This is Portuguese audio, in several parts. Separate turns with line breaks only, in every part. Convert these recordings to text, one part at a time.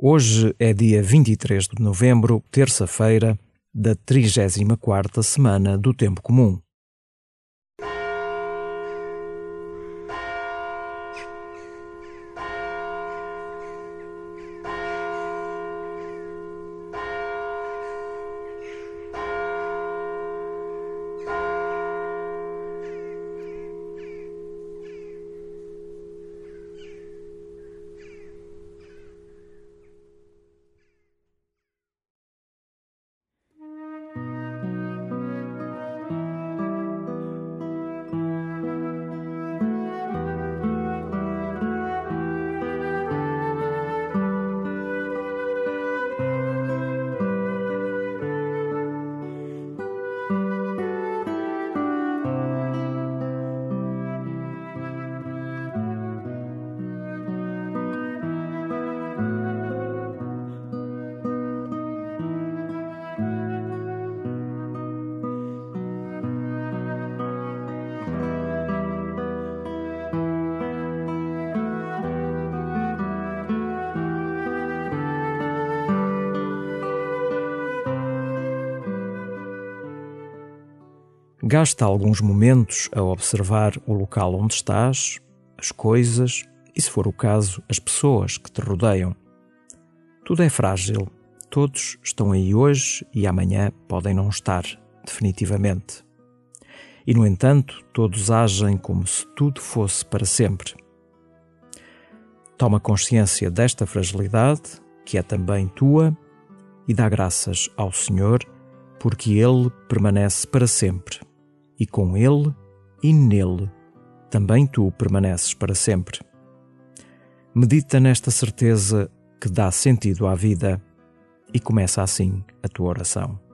Hoje é dia 23 de novembro, terça-feira, da 34ª semana do Tempo Comum. Gasta alguns momentos a observar o local onde estás, as coisas e, se for o caso, as pessoas que te rodeiam. Tudo é frágil, todos estão aí hoje e amanhã podem não estar, definitivamente. E, no entanto, todos agem como se tudo fosse para sempre. Toma consciência desta fragilidade, que é também tua, e dá graças ao Senhor, porque Ele permanece para sempre e com Ele e nele também tu permaneces para sempre. Medita nesta certeza que dá sentido à vida e começa assim a tua oração.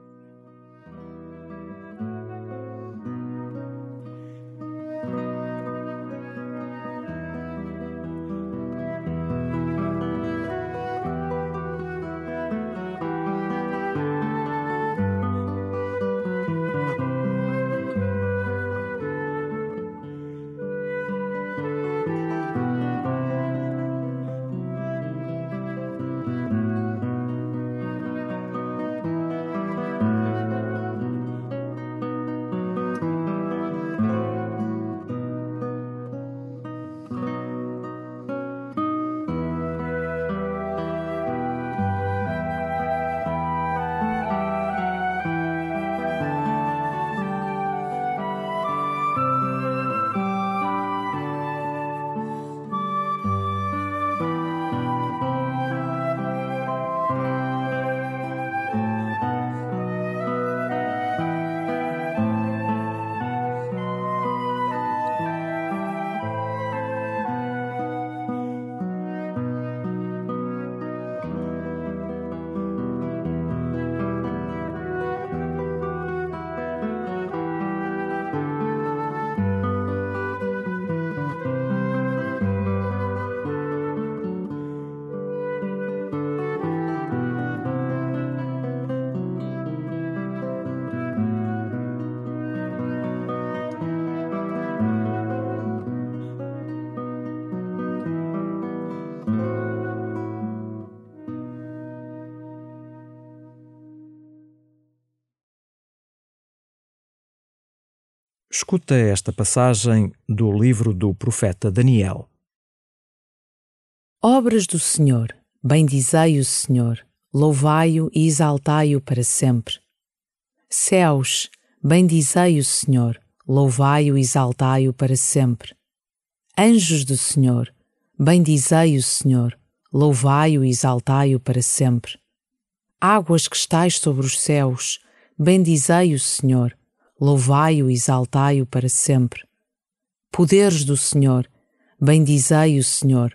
Escuta esta passagem do livro do profeta Daniel.
Obras do Senhor, bendizei o Senhor, louvai-o e exaltai-o para sempre. Céus, bendizei o Senhor, louvai-o e exaltai-o para sempre. Anjos do Senhor, bendizei o Senhor, louvai-o e exaltai-o para sempre. Águas que estais sobre os céus, bendizei o Senhor, louvai-o e exaltai-o para sempre. Poderes do Senhor, bendizei o Senhor,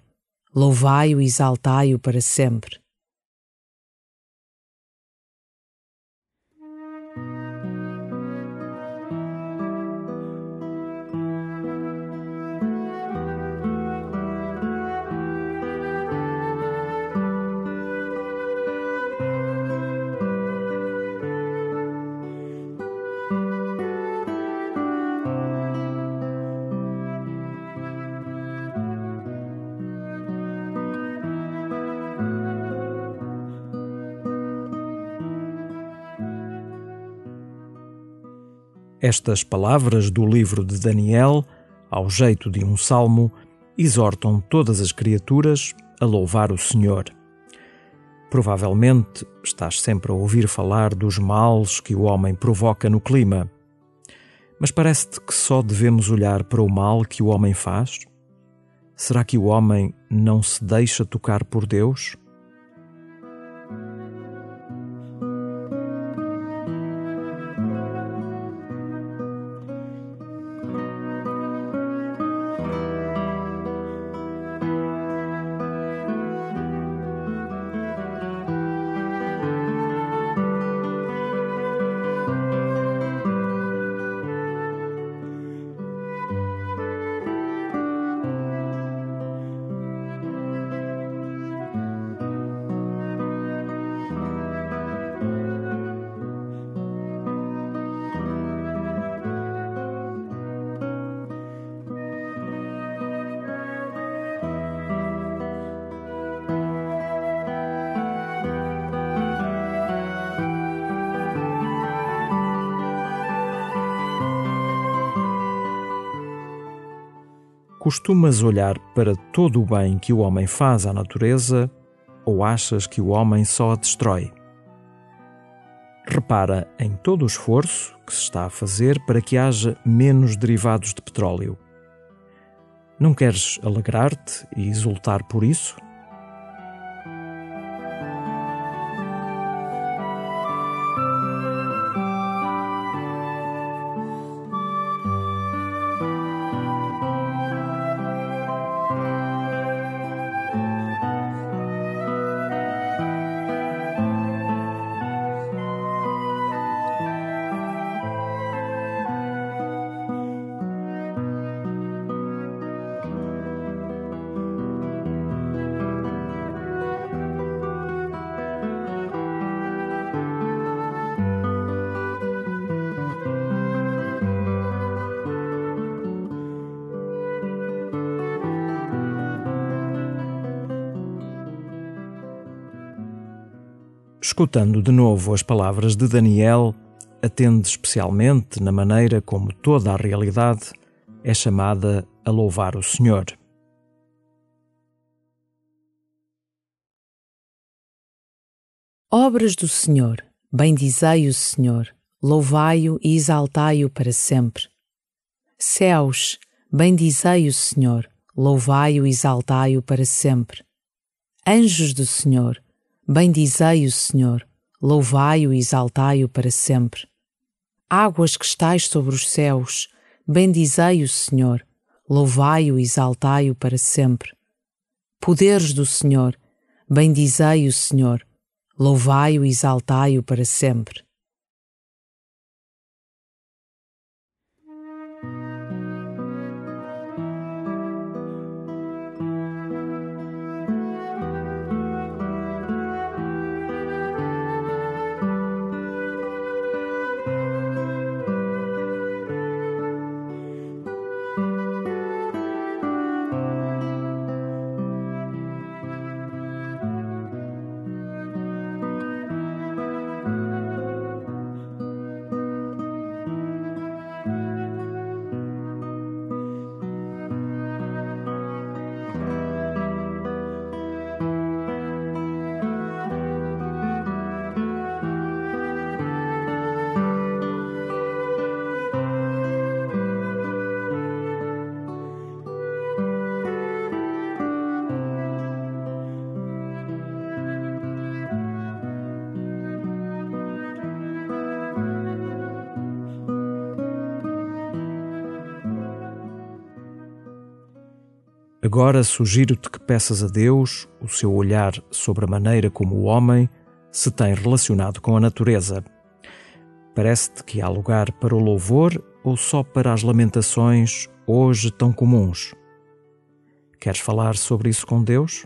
louvai-o e exaltai-o para sempre.
Estas palavras do livro de Daniel, ao jeito de um salmo, exortam todas as criaturas a louvar o Senhor. Provavelmente estás sempre a ouvir falar dos males que o homem provoca no clima. Mas parece-te que só devemos olhar para o mal que o homem faz? Será que o homem não se deixa tocar por Deus? Costumas olhar para todo o bem que o homem faz à natureza ou achas que o homem só a destrói? Repara em todo o esforço que se está a fazer para que haja menos derivados de petróleo. Não queres alegrar-te e exultar por isso? Escutando de novo as palavras de Daniel, atende especialmente na maneira como toda a realidade é chamada a louvar o Senhor.
Obras do Senhor, bendizei o Senhor, louvai-o e exaltai-o para sempre. Céus, bendizei o Senhor, louvai-o e exaltai-o para sempre. Anjos do Senhor, Bendizei o Senhor, louvai-o e exaltai-o para sempre. Águas que estais sobre os céus, bendizei o Senhor, louvai-o e exaltai-o para sempre. Poderes do Senhor, bendizei o Senhor, louvai-o e exaltai-o para sempre.
Agora sugiro-te que peças a Deus o seu olhar sobre a maneira como o homem se tem relacionado com a natureza. Parece-te que há lugar para o louvor ou só para as lamentações hoje tão comuns? Queres falar sobre isso com Deus?